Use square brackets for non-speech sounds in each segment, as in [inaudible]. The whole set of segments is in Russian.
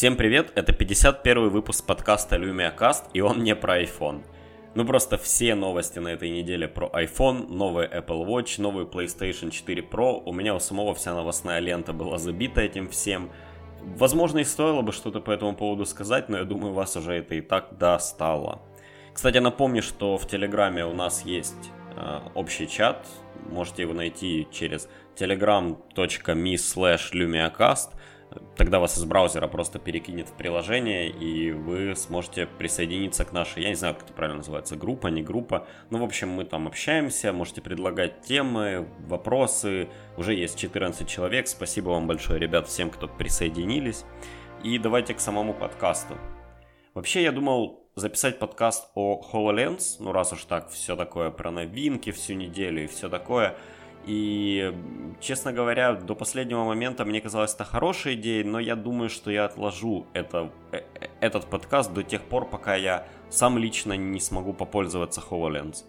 Всем привет, это 51 выпуск подкаста LumiaCast, и он не про iPhone. Ну просто все новости на этой неделе про iPhone, новый Apple Watch, новый PlayStation 4 Pro. У меня у самого вся новостная лента была забита этим всем. Возможно, и стоило бы что-то по этому поводу сказать, но я думаю, вас уже это и так достало. Кстати, напомню, что в Телеграме у нас есть э, общий чат. Можете его найти через telegram.me slash lumiacast тогда вас из браузера просто перекинет в приложение, и вы сможете присоединиться к нашей, я не знаю, как это правильно называется, группа, не группа. Ну, в общем, мы там общаемся, можете предлагать темы, вопросы. Уже есть 14 человек. Спасибо вам большое, ребят, всем, кто присоединились. И давайте к самому подкасту. Вообще, я думал записать подкаст о HoloLens, ну раз уж так, все такое про новинки всю неделю и все такое – и, честно говоря, до последнего момента мне казалось это хорошей идеей, но я думаю, что я отложу это, э, э, этот подкаст до тех пор, пока я сам лично не смогу попользоваться HoloLens.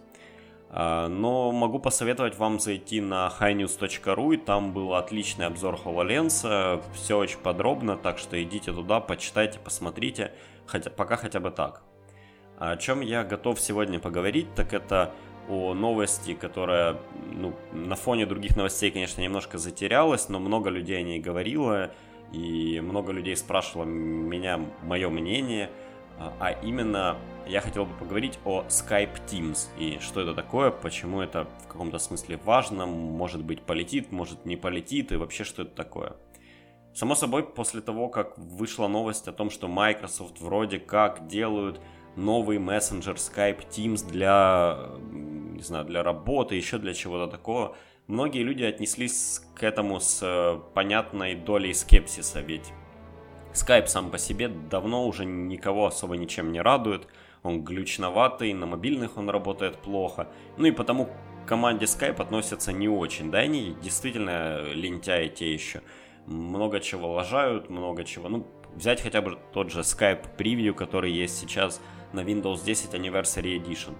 А, но могу посоветовать вам зайти на highnews.ru, и там был отличный обзор HoloLens, все очень подробно, так что идите туда, почитайте, посмотрите, хотя, пока хотя бы так. О чем я готов сегодня поговорить, так это о новости, которая ну, на фоне других новостей, конечно, немножко затерялась, но много людей о ней говорило, и много людей спрашивало меня мое мнение, а, а именно я хотел бы поговорить о Skype Teams и что это такое, почему это в каком-то смысле важно, может быть полетит, может не полетит и вообще что это такое. Само собой, после того, как вышла новость о том, что Microsoft вроде как делают новый мессенджер Skype Teams для, не знаю, для работы, еще для чего-то такого. Многие люди отнеслись к этому с э, понятной долей скепсиса, ведь Skype сам по себе давно уже никого особо ничем не радует. Он глючноватый, на мобильных он работает плохо. Ну и потому к команде Skype относятся не очень. Да, они действительно лентяи те еще. Много чего лажают, много чего. Ну, взять хотя бы тот же Skype Preview, который есть сейчас – на Windows 10 Anniversary Edition.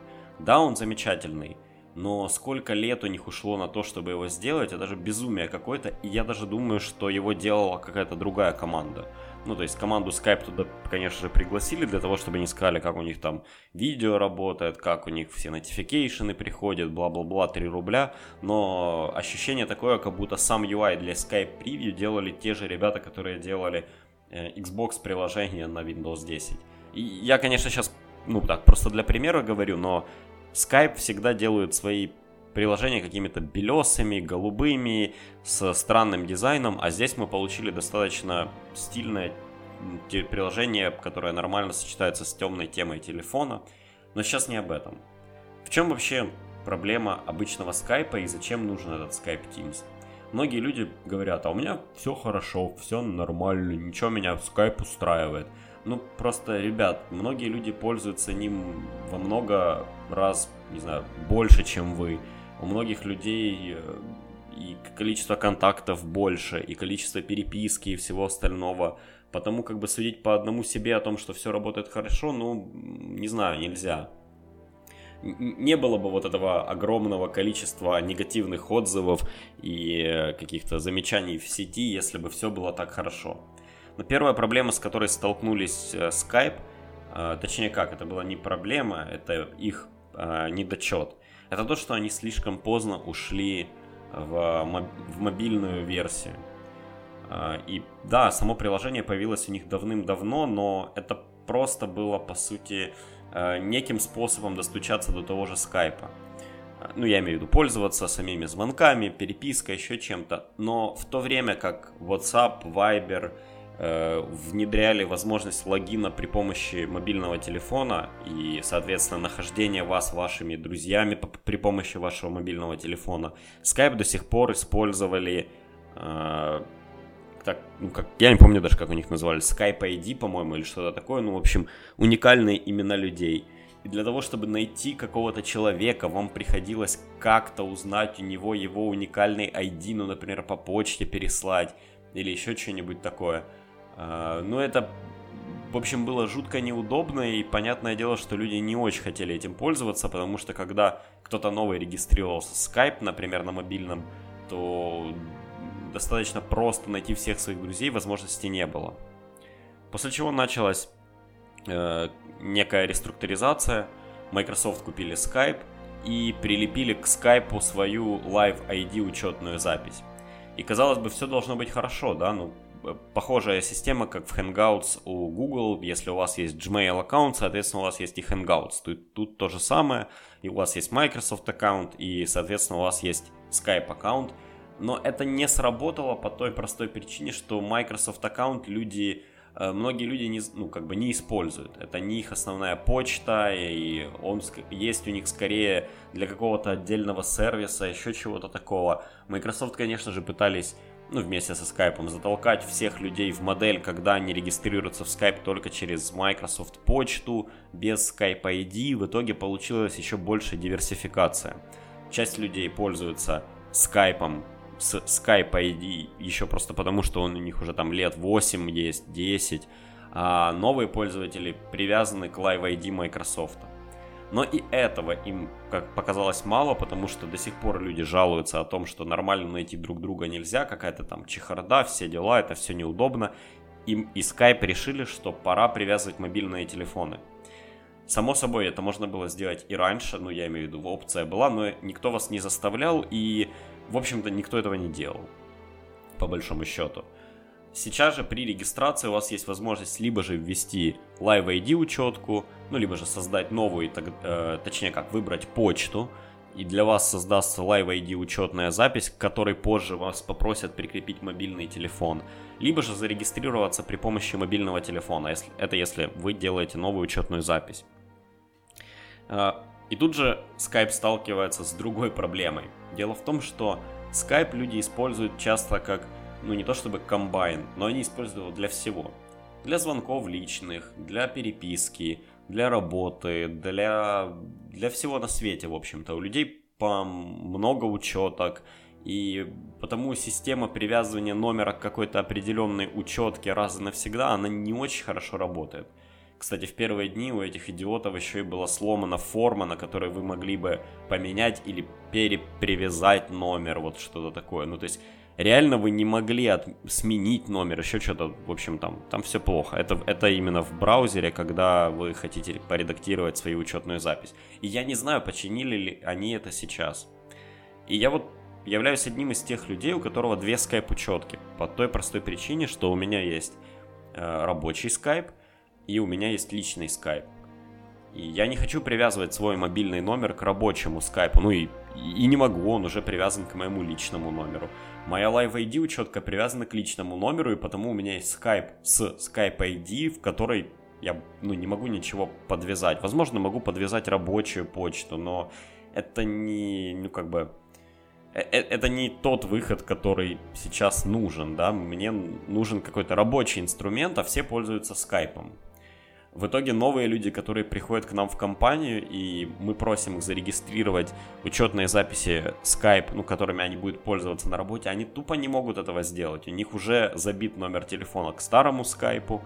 Да, он замечательный, но сколько лет у них ушло на то, чтобы его сделать, это же безумие какое-то, и я даже думаю, что его делала какая-то другая команда. Ну, то есть команду Skype туда, конечно же, пригласили для того, чтобы они сказали, как у них там видео работает, как у них все notification приходят, бла-бла-бла, 3 рубля. Но ощущение такое, как будто сам UI для Skype Preview делали те же ребята, которые делали э, Xbox приложение на Windows 10. И я, конечно, сейчас ну так, просто для примера говорю, но Skype всегда делают свои приложения какими-то белесыми, голубыми, с странным дизайном, а здесь мы получили достаточно стильное приложение, которое нормально сочетается с темной темой телефона. Но сейчас не об этом. В чем вообще проблема обычного скайпа и зачем нужен этот Skype Teams? Многие люди говорят, а у меня все хорошо, все нормально, ничего меня Skype устраивает. Ну, просто, ребят, многие люди пользуются ним во много раз, не знаю, больше, чем вы. У многих людей э, и количество контактов больше, и количество переписки и всего остального. Потому как бы судить по одному себе о том, что все работает хорошо, ну, не знаю, нельзя. Не было бы вот этого огромного количества негативных отзывов и э, каких-то замечаний в сети, если бы все было так хорошо. Но первая проблема, с которой столкнулись э, Skype, точнее как, это была не проблема, это их э, недочет. Это то, что они слишком поздно ушли в, в мобильную версию. И да, само приложение появилось у них давным-давно, но это просто было, по сути, неким способом достучаться до того же скайпа. Ну, я имею в виду пользоваться самими звонками, перепиской, еще чем-то. Но в то время как WhatsApp, Viber Э, внедряли возможность логина при помощи мобильного телефона и, соответственно, нахождение вас вашими друзьями при помощи вашего мобильного телефона. Skype до сих пор использовали э, так, ну, как, я не помню даже, как у них называли, Skype ID, по-моему, или что-то такое, ну, в общем, уникальные имена людей. И для того, чтобы найти какого-то человека, вам приходилось как-то узнать у него его уникальный ID, ну, например, по почте переслать, или еще что-нибудь такое – но это, в общем, было жутко неудобно, и понятное дело, что люди не очень хотели этим пользоваться, потому что когда кто-то новый регистрировался в Skype, например, на мобильном, то достаточно просто найти всех своих друзей возможности не было. После чего началась э, некая реструктуризация. Microsoft купили Skype и прилепили к Skype свою Live ID учетную запись. И казалось бы, все должно быть хорошо, да, ну, похожая система, как в Hangouts у Google. Если у вас есть Gmail аккаунт, соответственно, у вас есть и Hangouts. Тут, тут то же самое. И у вас есть Microsoft аккаунт, и, соответственно, у вас есть Skype аккаунт. Но это не сработало по той простой причине, что Microsoft аккаунт люди Э, многие люди не, ну, как бы не используют. Это не их основная почта, и он есть у них скорее для какого-то отдельного сервиса, еще чего-то такого. Microsoft, конечно же, пытались ну, вместе со Skype, затолкать всех людей в модель, когда они регистрируются в Skype только через Microsoft почту, без Skype ID. В итоге получилась еще больше диверсификация. Часть людей пользуются Skype с Skype ID еще просто потому, что он у них уже там лет 8 есть, 10, а новые пользователи привязаны к Live ID Microsoft. Но и этого им, как показалось, мало, потому что до сих пор люди жалуются о том, что нормально найти друг друга нельзя, какая-то там чехарда, все дела, это все неудобно. Им и Skype решили, что пора привязывать мобильные телефоны. Само собой, это можно было сделать и раньше, ну я имею в виду, опция была, но никто вас не заставлял, и в общем-то, никто этого не делал, по большому счету. Сейчас же при регистрации у вас есть возможность либо же ввести Live ID учетку, ну либо же создать новую, э, точнее как выбрать почту, и для вас создастся Live ID учетная запись, к которой позже вас попросят прикрепить мобильный телефон, либо же зарегистрироваться при помощи мобильного телефона, если, это если вы делаете новую учетную запись. Э, и тут же Skype сталкивается с другой проблемой. Дело в том, что Skype люди используют часто как, ну не то чтобы комбайн, но они используют его для всего. Для звонков личных, для переписки, для работы, для, для всего на свете, в общем-то. У людей по много учеток, и потому система привязывания номера к какой-то определенной учетке раз и навсегда, она не очень хорошо работает. Кстати, в первые дни у этих идиотов еще и была сломана форма, на которой вы могли бы поменять или перепривязать номер, вот что-то такое. Ну, то есть, реально вы не могли от... сменить номер, еще что-то, в общем, там, там все плохо. Это, это именно в браузере, когда вы хотите поредактировать свою учетную запись. И я не знаю, починили ли они это сейчас. И я вот являюсь одним из тех людей, у которого две скайп-учетки. По той простой причине, что у меня есть э, рабочий скайп, и у меня есть личный скайп. И я не хочу привязывать свой мобильный номер к рабочему скайпу, ну и, и не могу, он уже привязан к моему личному номеру. Моя Live ID учетка привязана к личному номеру, и потому у меня есть скайп с Skype ID, в которой я ну, не могу ничего подвязать. Возможно, могу подвязать рабочую почту, но это не, ну как бы, э, э, это не тот выход, который сейчас нужен, да, мне нужен какой-то рабочий инструмент, а все пользуются скайпом. В итоге новые люди, которые приходят к нам в компанию, и мы просим их зарегистрировать учетные записи Skype, ну, которыми они будут пользоваться на работе, они тупо не могут этого сделать. У них уже забит номер телефона к старому скайпу,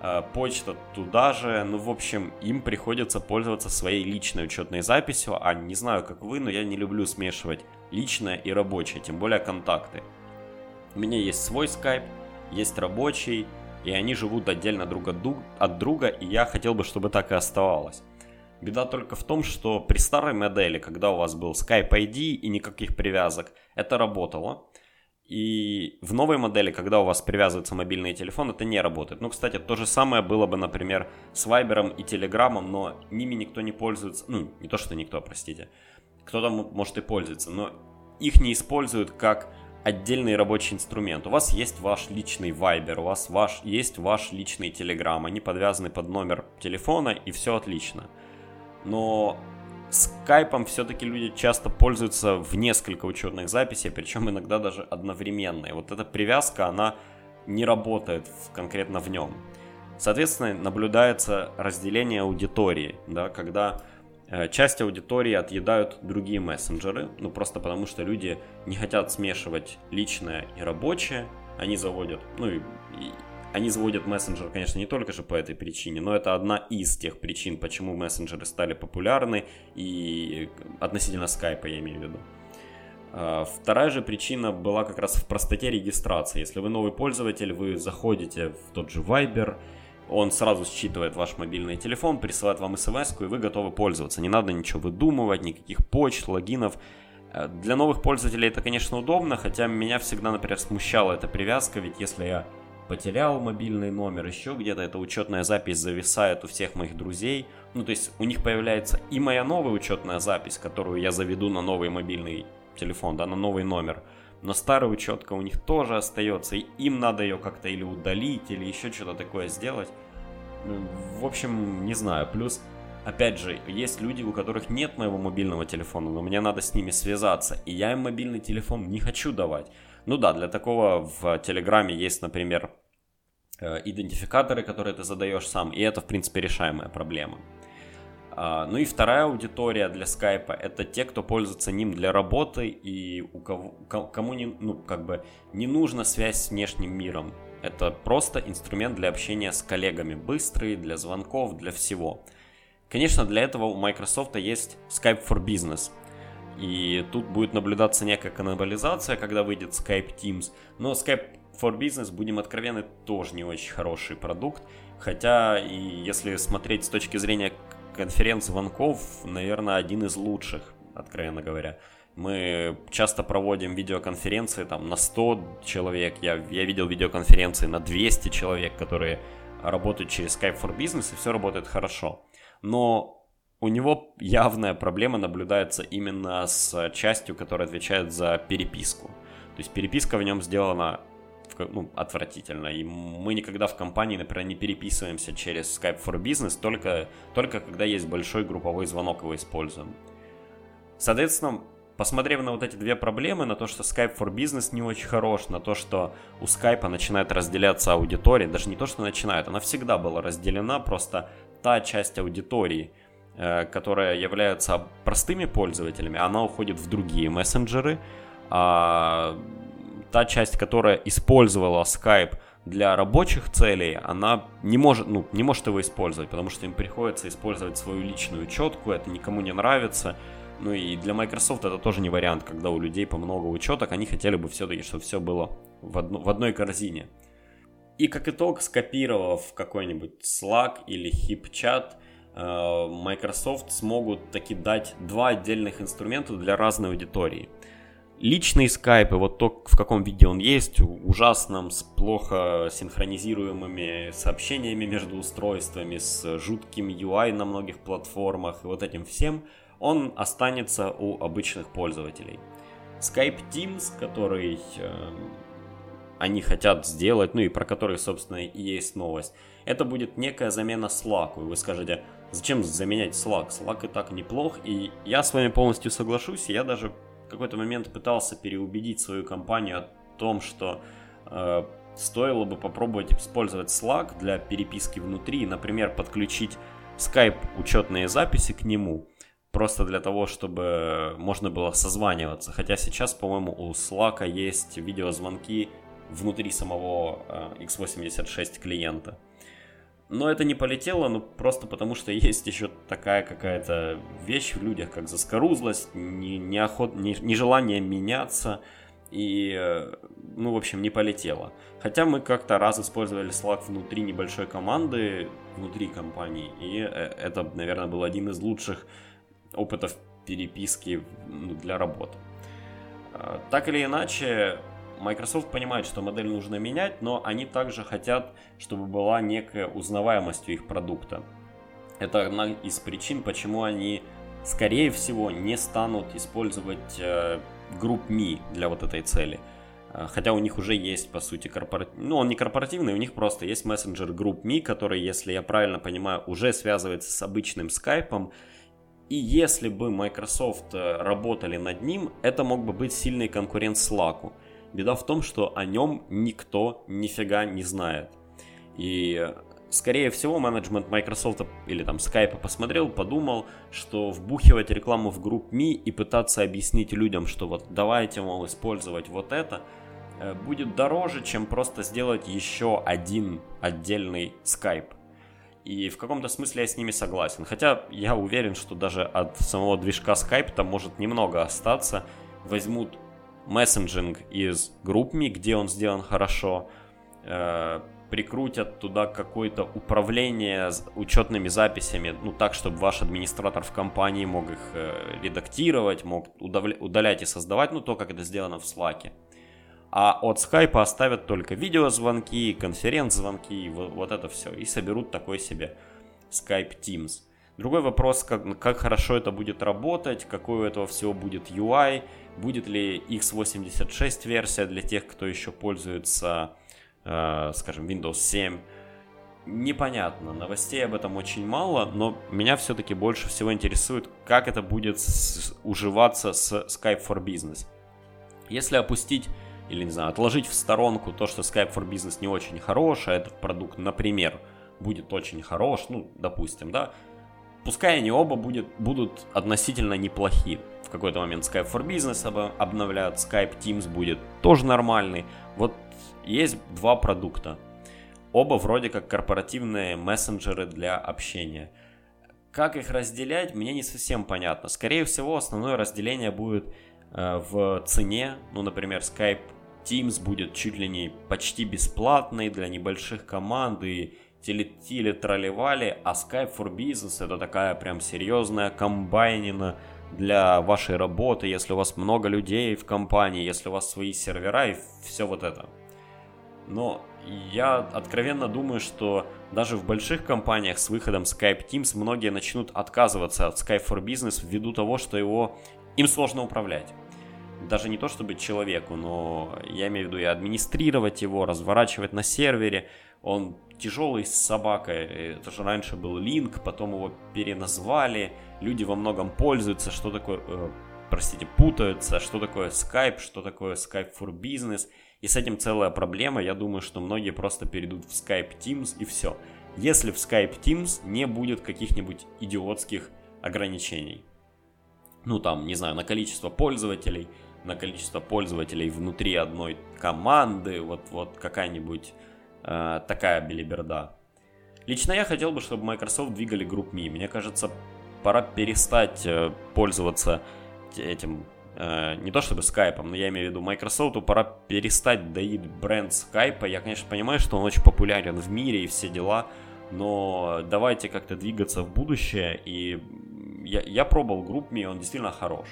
э, почта туда же, ну, в общем, им приходится пользоваться своей личной учетной записью, а не знаю, как вы, но я не люблю смешивать личное и рабочее, тем более контакты. У меня есть свой скайп, есть рабочий, и они живут отдельно друг от друга, и я хотел бы, чтобы так и оставалось. Беда только в том, что при старой модели, когда у вас был Skype ID и никаких привязок, это работало. И в новой модели, когда у вас привязывается мобильный телефон, это не работает. Ну, кстати, то же самое было бы, например, с Viber и Telegram, но ними никто не пользуется. Ну, не то, что никто, простите. Кто-то может и пользуется, но их не используют как отдельный рабочий инструмент. У вас есть ваш личный Viber, у вас ваш, есть ваш личный Telegram, они подвязаны под номер телефона и все отлично. Но скайпом все-таки люди часто пользуются в несколько учетных записей, причем иногда даже одновременно. И вот эта привязка, она не работает в, конкретно в нем. Соответственно, наблюдается разделение аудитории, да, когда часть аудитории отъедают другие мессенджеры, ну просто потому что люди не хотят смешивать личное и рабочее, они заводят, ну и, и они заводят мессенджер, конечно, не только же по этой причине, но это одна из тех причин, почему мессенджеры стали популярны и относительно скайпа, я имею в виду. А, вторая же причина была как раз в простоте регистрации. Если вы новый пользователь, вы заходите в тот же Viber, он сразу считывает ваш мобильный телефон, присылает вам смс и вы готовы пользоваться. Не надо ничего выдумывать, никаких почт, логинов. Э, для новых пользователей это, конечно, удобно, хотя меня всегда, например, смущала эта привязка, ведь если я потерял мобильный номер, еще где-то эта учетная запись зависает у всех моих друзей. Ну, то есть у них появляется и моя новая учетная запись, которую я заведу на новый мобильный телефон, да, на новый номер. Но старая учетка у них тоже остается, и им надо ее как-то или удалить, или еще что-то такое сделать. Ну, в общем, не знаю. Плюс Опять же, есть люди, у которых нет моего мобильного телефона, но мне надо с ними связаться, и я им мобильный телефон не хочу давать. Ну да, для такого в Телеграме есть, например, э, идентификаторы, которые ты задаешь сам, и это, в принципе, решаемая проблема. А, ну и вторая аудитория для скайпа это те, кто пользуется ним для работы и у кого, кому не, ну, как бы не нужна связь с внешним миром. Это просто инструмент для общения с коллегами, быстрый, для звонков, для всего. Конечно, для этого у Microsoft есть Skype for Business. И тут будет наблюдаться некая каннибализация, когда выйдет Skype Teams. Но Skype for Business, будем откровенны, тоже не очень хороший продукт. Хотя, и если смотреть с точки зрения конференц-звонков, наверное, один из лучших, откровенно говоря. Мы часто проводим видеоконференции там на 100 человек. Я, я видел видеоконференции на 200 человек, которые работают через Skype for Business, и все работает хорошо но у него явная проблема наблюдается именно с частью, которая отвечает за переписку. То есть переписка в нем сделана ну, отвратительно. И мы никогда в компании, например, не переписываемся через Skype for Business, только, только когда есть большой групповой звонок его используем. Соответственно, посмотрев на вот эти две проблемы, на то, что Skype for Business не очень хорош, на то, что у Skype начинает разделяться аудитория, даже не то, что начинает, она всегда была разделена, просто та часть аудитории, э, которая является простыми пользователями, она уходит в другие мессенджеры, а та часть, которая использовала Skype для рабочих целей, она не может, ну, не может его использовать, потому что им приходится использовать свою личную учетку, это никому не нравится. Ну и для Microsoft это тоже не вариант, когда у людей по много учеток, они хотели бы все-таки, чтобы все было в, одно, в одной корзине. И как итог, скопировав какой-нибудь Slack или HipChat, э, Microsoft смогут таки дать два отдельных инструмента для разной аудитории. Личный Skype, и вот то, в каком виде он есть, ужасном, с плохо синхронизируемыми сообщениями между устройствами, с жутким UI на многих платформах и вот этим всем, он останется у обычных пользователей. Skype Teams, который э, они хотят сделать, ну и про который, собственно, и есть новость. Это будет некая замена Slack. И вы скажете, зачем заменять Slack? Slack и так неплох. И я с вами полностью соглашусь. Я даже в какой-то момент пытался переубедить свою компанию о том, что э, стоило бы попробовать использовать Slack для переписки внутри. Например, подключить Skype учетные записи к нему. Просто для того, чтобы можно было созваниваться. Хотя сейчас, по-моему, у Slack есть видеозвонки внутри самого э, x86 клиента. Но это не полетело, ну просто потому что [laughs] есть еще такая какая-то вещь в людях, как заскорузлость, не, неохот, не, нежелание меняться, и, э, ну, в общем, не полетело. Хотя мы как-то раз использовали Slack внутри небольшой команды, внутри компании, и э, это, наверное, был один из лучших опытов переписки ну, для работы. Так или иначе, Microsoft понимает, что модель нужно менять, но они также хотят, чтобы была некая узнаваемость у их продукта. Это одна из причин, почему они, скорее всего, не станут использовать э, GroupMe для вот этой цели. Э, хотя у них уже есть, по сути, корпоративный... Ну, он не корпоративный, у них просто есть мессенджер GroupMe, который, если я правильно понимаю, уже связывается с обычным скайпом. И если бы Microsoft э, работали над ним, это мог бы быть сильный конкурент Slack. Беда в том, что о нем никто нифига не знает. И скорее всего менеджмент Microsoft или там Skype посмотрел, подумал, что вбухивать рекламу в групп Ми и пытаться объяснить людям, что вот давайте, мол, использовать вот это, э, будет дороже, чем просто сделать еще один отдельный Skype. И в каком-то смысле я с ними согласен. Хотя я уверен, что даже от самого движка Skype там может немного остаться, возьмут мессенджинг из GroupMe, где он сделан хорошо, э, прикрутят туда какое-то управление учетными записями, ну так, чтобы ваш администратор в компании мог их э, редактировать, мог удалять и создавать, ну то, как это сделано в Slack. А от Skype оставят только видеозвонки, конференц-звонки, вот, вот это все. И соберут такой себе Skype Teams. Другой вопрос, как, как хорошо это будет работать, какой у этого всего будет UI, будет ли x86 версия для тех, кто еще пользуется э, скажем, Windows 7. Непонятно, новостей об этом очень мало, но меня все-таки больше всего интересует, как это будет с, уживаться с Skype for Business. Если опустить или, не знаю, отложить в сторонку то, что Skype for Business не очень хорош, а этот продукт, например, будет очень хорош, ну, допустим, да, пускай они оба будет, будут относительно неплохи. В какой-то момент Skype for Business обновляют, Skype Teams будет тоже нормальный. Вот есть два продукта. Оба вроде как корпоративные мессенджеры для общения. Как их разделять, мне не совсем понятно. Скорее всего, основное разделение будет в цене. Ну, например, Skype Teams будет чуть ли не почти бесплатный для небольших команд и телетили тролливали, а Skype for Business это такая прям серьезная комбайнина для вашей работы, если у вас много людей в компании, если у вас свои сервера и все вот это. Но я откровенно думаю, что даже в больших компаниях с выходом Skype Teams многие начнут отказываться от Skype for Business ввиду того, что его им сложно управлять. Даже не то чтобы человеку, но я имею в виду и администрировать его, разворачивать на сервере. Он тяжелый с собакой. Это же раньше был Link, потом его переназвали. Люди во многом пользуются, что такое, э, простите, путаются, что такое Skype, что такое Skype for Business – и с этим целая проблема. Я думаю, что многие просто перейдут в Skype Teams и все. Если в Skype Teams не будет каких-нибудь идиотских ограничений. Ну там, не знаю, на количество пользователей, на количество пользователей внутри одной команды, вот, вот какая-нибудь э, такая белиберда. Лично я хотел бы, чтобы Microsoft двигали GroupMe. Мне кажется, пора перестать э, пользоваться этим Э, не то чтобы скайпом, но я имею в виду Microsoft, пора перестать доить бренд скайпа. Я, конечно, понимаю, что он очень популярен в мире и все дела, но давайте как-то двигаться в будущее. И я, я пробовал GroupMe, он действительно хорош.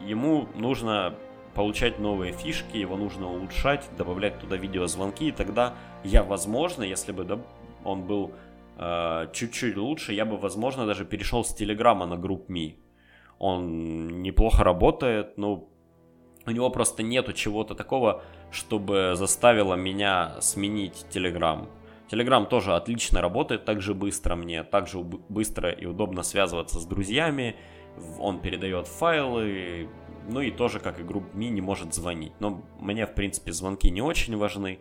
ему нужно получать новые фишки, его нужно улучшать, добавлять туда видеозвонки, и тогда я, возможно, если бы да, он был э, чуть-чуть лучше, я бы, возможно, даже перешел с Телеграма на GroupMe он неплохо работает, ну, у него просто нету чего-то такого, чтобы заставило меня сменить Telegram. Telegram тоже отлично работает, так же быстро мне, так же быстро и удобно связываться с друзьями, он передает файлы, ну и тоже, как и GroupMe, не может звонить. Но мне, в принципе, звонки не очень важны.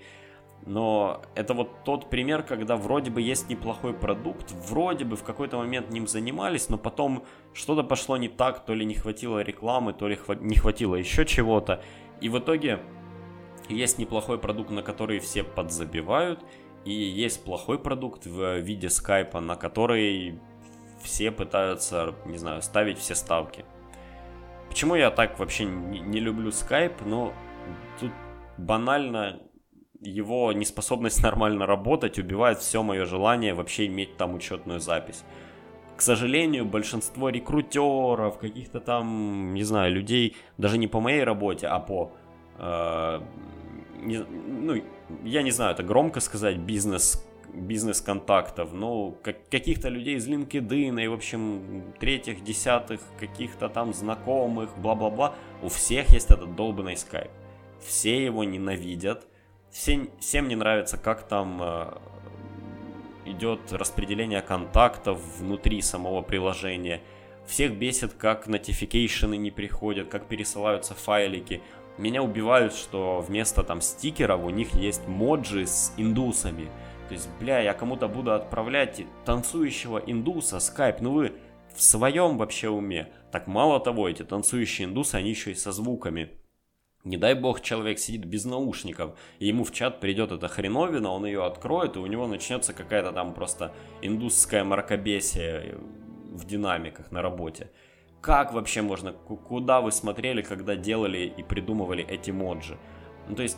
Но это вот тот пример, когда вроде бы есть неплохой продукт, вроде бы в какой-то момент ним занимались, но потом что-то пошло не так, то ли не хватило рекламы, то ли не хватило еще чего-то. И в итоге есть неплохой продукт, на который все подзабивают, и есть плохой продукт в виде скайпа, на который все пытаются, не знаю, ставить все ставки. Почему я так вообще не, люблю скайп? Ну, тут банально его неспособность [laughs] нормально работать убивает все мое желание вообще иметь там учетную запись. К сожалению, большинство рекрутеров, каких-то там, не знаю, людей, даже не по моей работе, а по, э, не, ну, я не знаю, это громко сказать, бизнес бизнес-контактов, ну, как, каких-то людей из LinkedIn и, в общем, третьих, десятых, каких-то там знакомых, бла-бла-бла, у всех есть этот долбанный скайп. Все его ненавидят, все, всем не нравится, как там э, идет распределение контактов внутри самого приложения. Всех бесит, как нотификейшены не приходят, как пересылаются файлики. Меня убивают, что вместо там стикеров у них есть моджи с индусами. То есть, бля, я кому-то буду отправлять танцующего индуса, скайп, ну вы в своем вообще уме. Так мало того, эти танцующие индусы, они еще и со звуками. Не дай бог, человек сидит без наушников, и ему в чат придет эта хреновина, он ее откроет, и у него начнется какая-то там просто индусская мракобесие в динамиках на работе. Как вообще можно, куда вы смотрели, когда делали и придумывали эти моджи. Ну, то есть,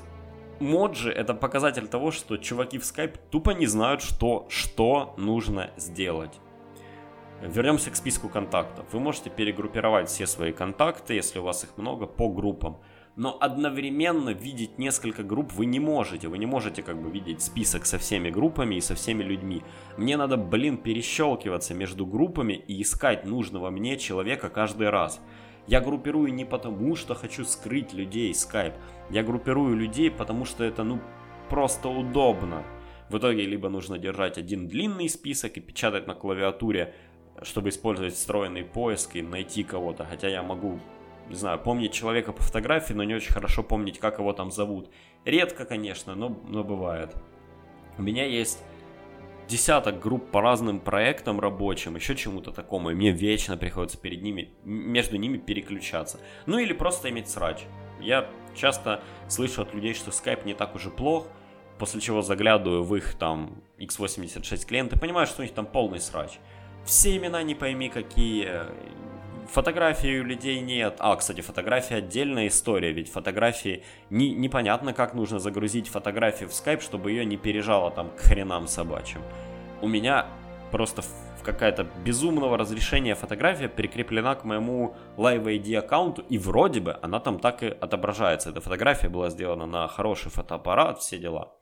моджи это показатель того, что чуваки в Skype тупо не знают, что, что нужно сделать. Вернемся к списку контактов. Вы можете перегруппировать все свои контакты, если у вас их много, по группам но одновременно видеть несколько групп вы не можете. Вы не можете как бы видеть список со всеми группами и со всеми людьми. Мне надо, блин, перещелкиваться между группами и искать нужного мне человека каждый раз. Я группирую не потому, что хочу скрыть людей Skype. Я группирую людей, потому что это, ну, просто удобно. В итоге либо нужно держать один длинный список и печатать на клавиатуре, чтобы использовать встроенный поиск и найти кого-то. Хотя я могу не знаю, помнить человека по фотографии, но не очень хорошо помнить, как его там зовут. Редко, конечно, но, но бывает. У меня есть десяток групп по разным проектам рабочим, еще чему-то такому, и мне вечно приходится перед ними, между ними переключаться. Ну или просто иметь срач. Я часто слышу от людей, что Skype не так уже плох, после чего заглядываю в их там x86 клиенты, понимаю, что у них там полный срач. Все имена не пойми какие, Фотографии у людей нет. А, кстати, фотография отдельная история, ведь фотографии не, непонятно, как нужно загрузить фотографию в Skype, чтобы ее не пережало там к хренам собачьим. У меня просто какая-то безумного разрешения фотография прикреплена к моему Live ID аккаунту, и вроде бы она там так и отображается. Эта фотография была сделана на хороший фотоаппарат, все дела.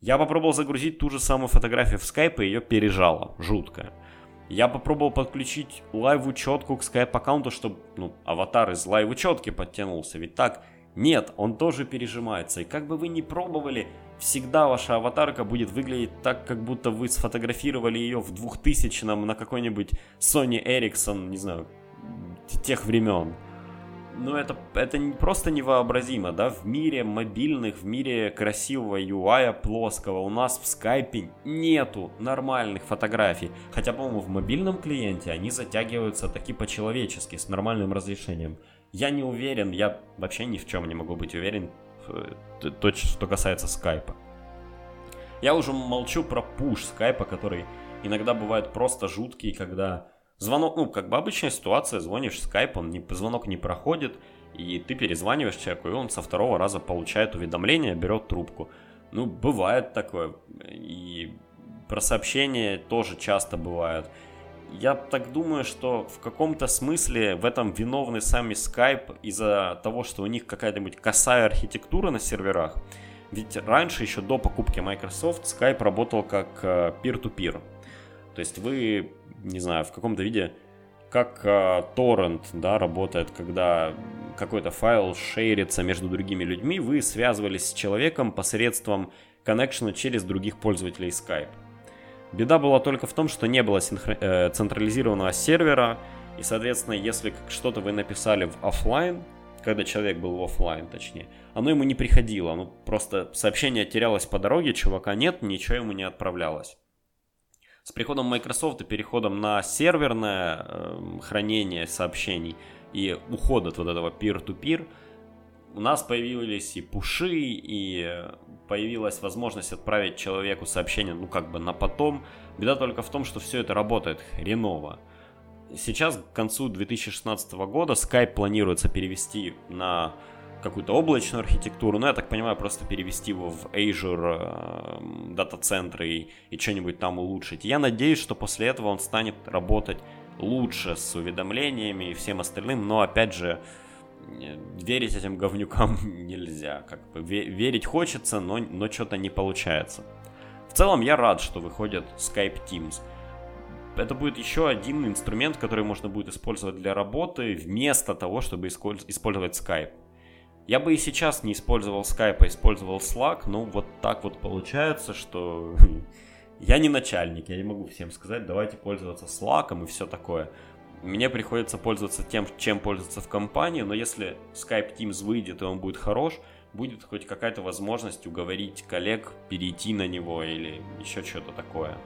Я попробовал загрузить ту же самую фотографию в Skype, и ее пережало. Жуткое. Я попробовал подключить лайв-учетку к скайп-аккаунту, чтобы ну, аватар из лайв-учетки подтянулся. Ведь так, нет, он тоже пережимается. И как бы вы ни пробовали, всегда ваша аватарка будет выглядеть так, как будто вы сфотографировали ее в 2000-м на какой-нибудь Sony Ericsson, не знаю, тех времен ну это, это просто невообразимо, да, в мире мобильных, в мире красивого UI плоского у нас в скайпе нету нормальных фотографий, хотя, по-моему, в мобильном клиенте они затягиваются таки по-человечески, с нормальным разрешением. Я не уверен, я вообще ни в чем не могу быть уверен, э, то, что касается скайпа. Я уже молчу про пуш скайпа, который иногда бывает просто жуткий, когда Звонок, ну, как бы обычная ситуация, звонишь в Skype, он не, звонок не проходит, и ты перезваниваешь человеку, и он со второго раза получает уведомление, берет трубку. Ну, бывает такое. И про сообщения тоже часто бывает. Я так думаю, что в каком-то смысле в этом виновны сами Skype из-за того, что у них какая-нибудь косая архитектура на серверах. Ведь раньше, еще до покупки Microsoft, Skype работал как э, peer-to-peer. То есть вы не знаю, в каком-то виде, как э, торрент, да, работает, когда какой-то файл шерится между другими людьми, вы связывались с человеком посредством коннекшена через других пользователей Skype. Беда была только в том, что не было синхро... э, централизированного сервера, и, соответственно, если что-то вы написали в офлайн, когда человек был в офлайн, точнее, оно ему не приходило, ну просто сообщение терялось по дороге, чувака нет, ничего ему не отправлялось. С приходом Microsoft и переходом на серверное э, хранение сообщений и уход от вот этого peer-to-peer, у нас появились и пуши, и появилась возможность отправить человеку сообщение, ну как бы на потом. Беда только в том, что все это работает хреново. Сейчас к концу 2016 года Skype планируется перевести на какую-то облачную архитектуру, но я так понимаю, просто перевести его в Azure э, дата-центры и, и что-нибудь там улучшить. Я надеюсь, что после этого он станет работать лучше с уведомлениями и всем остальным, но опять же, э, верить этим говнюкам [laughs] нельзя. Как бы верить хочется, но, но что-то не получается. В целом я рад, что выходит Skype Teams. Это будет еще один инструмент, который можно будет использовать для работы вместо того, чтобы использовать Skype. Я бы и сейчас не использовал Skype, а использовал Slack, но вот так вот получается, что [laughs] я не начальник, я не могу всем сказать, давайте пользоваться Slack и все такое. Мне приходится пользоваться тем, чем пользоваться в компании, но если Skype Teams выйдет и он будет хорош, будет хоть какая-то возможность уговорить коллег перейти на него или еще что-то такое.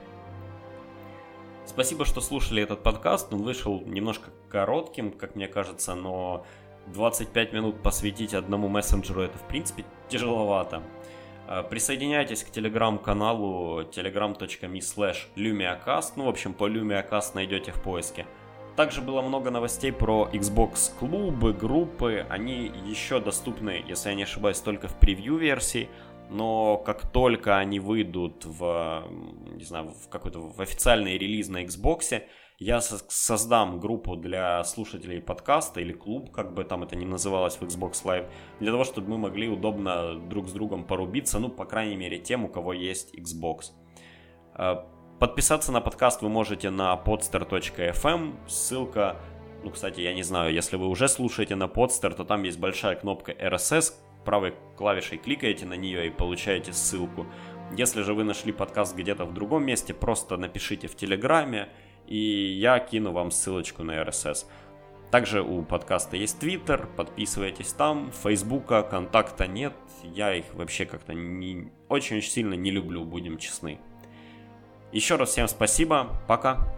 Спасибо, что слушали этот подкаст. Он вышел немножко коротким, как мне кажется, но 25 минут посвятить одному мессенджеру это в принципе тяжеловато. А, присоединяйтесь к телеграм-каналу telegram.me slash lumiacast. Ну, в общем, по lumiacast найдете в поиске. также было много новостей про Xbox клубы, группы. Они еще доступны, если я не ошибаюсь, только в превью-версии. Но как только они выйдут в, не знаю, в какой-то в официальный релиз на Xbox, я создам группу для слушателей подкаста или клуб, как бы там это ни называлось в Xbox Live, для того, чтобы мы могли удобно друг с другом порубиться, ну, по крайней мере, тем, у кого есть Xbox. Э, подписаться на подкаст вы можете на podster.fm, ссылка, ну, кстати, я не знаю, если вы уже слушаете на Podster, то там есть большая кнопка RSS, правой клавишей кликаете на нее и получаете ссылку. Если же вы нашли подкаст где-то в другом месте, просто напишите в Телеграме, и я кину вам ссылочку на RSS. Также у подкаста есть Твиттер, подписывайтесь там, Фейсбука, контакта нет, я их вообще как-то не, очень-очень сильно не люблю, будем честны. Еще раз всем спасибо, пока.